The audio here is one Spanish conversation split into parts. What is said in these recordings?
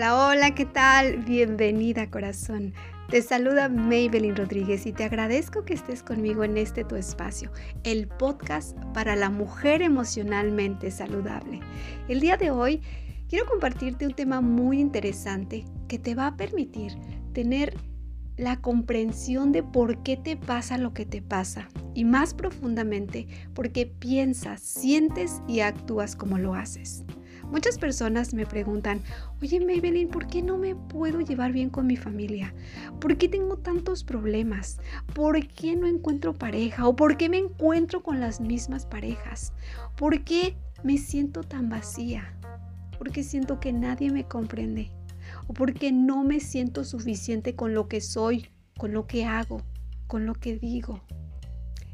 Hola, hola, ¿qué tal? Bienvenida corazón. Te saluda Maybelline Rodríguez y te agradezco que estés conmigo en este tu espacio, el podcast para la mujer emocionalmente saludable. El día de hoy quiero compartirte un tema muy interesante que te va a permitir tener la comprensión de por qué te pasa lo que te pasa y más profundamente por qué piensas, sientes y actúas como lo haces. Muchas personas me preguntan, oye Maybelline, ¿por qué no me puedo llevar bien con mi familia? ¿Por qué tengo tantos problemas? ¿Por qué no encuentro pareja? ¿O por qué me encuentro con las mismas parejas? ¿Por qué me siento tan vacía? ¿Por qué siento que nadie me comprende? ¿O por qué no me siento suficiente con lo que soy, con lo que hago, con lo que digo?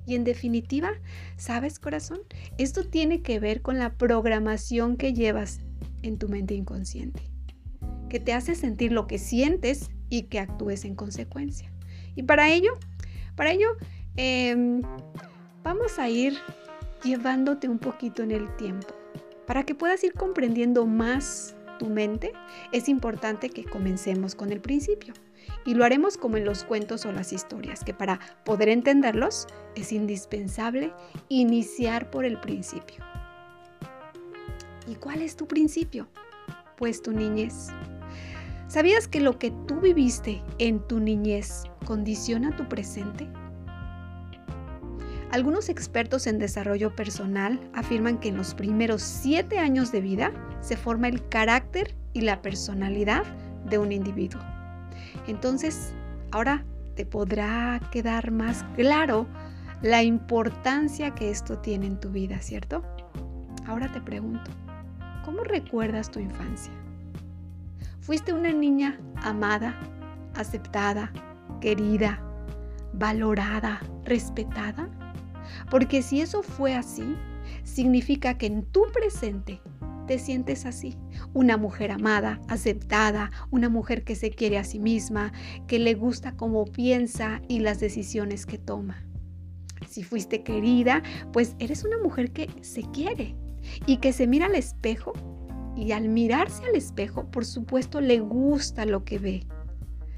Y en definitiva, ¿sabes corazón? Esto tiene que ver con la programación que llevas en tu mente inconsciente, que te hace sentir lo que sientes y que actúes en consecuencia. Y para ello, para ello, em, vamos a ir llevándote un poquito en el tiempo. Para que puedas ir comprendiendo más tu mente, es importante que comencemos con el principio y lo haremos como en los cuentos o las historias, que para poder entenderlos es indispensable iniciar por el principio. ¿Y cuál es tu principio? Pues tu niñez. ¿Sabías que lo que tú viviste en tu niñez condiciona tu presente? Algunos expertos en desarrollo personal afirman que en los primeros siete años de vida se forma el carácter y la personalidad de un individuo. Entonces, ahora te podrá quedar más claro la importancia que esto tiene en tu vida, ¿cierto? Ahora te pregunto, ¿cómo recuerdas tu infancia? ¿Fuiste una niña amada, aceptada, querida, valorada, respetada? Porque si eso fue así, significa que en tu presente te sientes así. Una mujer amada, aceptada, una mujer que se quiere a sí misma, que le gusta cómo piensa y las decisiones que toma. Si fuiste querida, pues eres una mujer que se quiere y que se mira al espejo y al mirarse al espejo, por supuesto, le gusta lo que ve.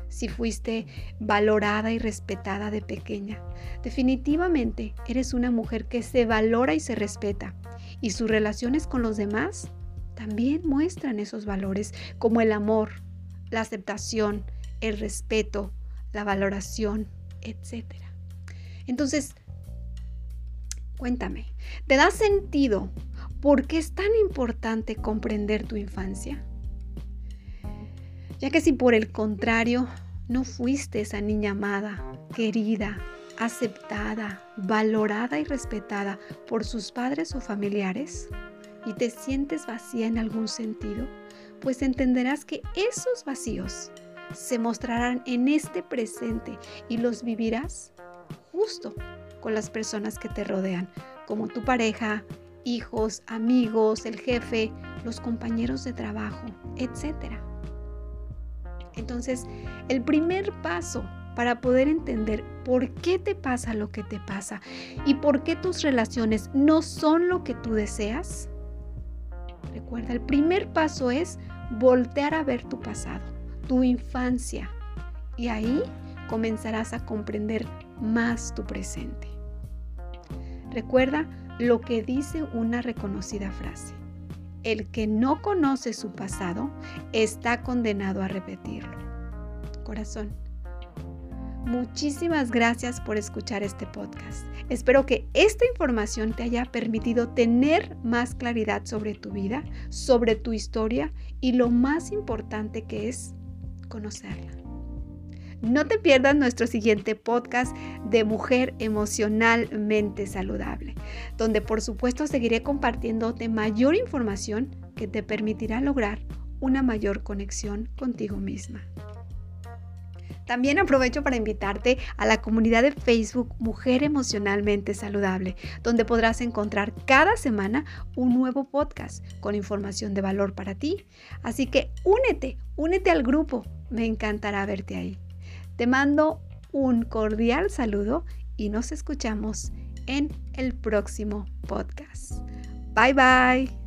Si fuiste valorada y respetada de pequeña, definitivamente eres una mujer que se valora y se respeta y sus relaciones con los demás también muestran esos valores como el amor, la aceptación, el respeto, la valoración, etc. Entonces, cuéntame, ¿te da sentido por qué es tan importante comprender tu infancia? Ya que si por el contrario no fuiste esa niña amada, querida, aceptada, valorada y respetada por sus padres o familiares, y te sientes vacía en algún sentido, pues entenderás que esos vacíos se mostrarán en este presente y los vivirás justo con las personas que te rodean, como tu pareja, hijos, amigos, el jefe, los compañeros de trabajo, etc. Entonces, el primer paso para poder entender por qué te pasa lo que te pasa y por qué tus relaciones no son lo que tú deseas Recuerda, el primer paso es voltear a ver tu pasado, tu infancia. Y ahí comenzarás a comprender más tu presente. Recuerda lo que dice una reconocida frase. El que no conoce su pasado está condenado a repetirlo. Corazón, Muchísimas gracias por escuchar este podcast. Espero que esta información te haya permitido tener más claridad sobre tu vida, sobre tu historia y lo más importante que es conocerla. No te pierdas nuestro siguiente podcast de Mujer Emocionalmente Saludable, donde por supuesto seguiré compartiéndote mayor información que te permitirá lograr una mayor conexión contigo misma. También aprovecho para invitarte a la comunidad de Facebook Mujer Emocionalmente Saludable, donde podrás encontrar cada semana un nuevo podcast con información de valor para ti. Así que únete, únete al grupo. Me encantará verte ahí. Te mando un cordial saludo y nos escuchamos en el próximo podcast. Bye bye.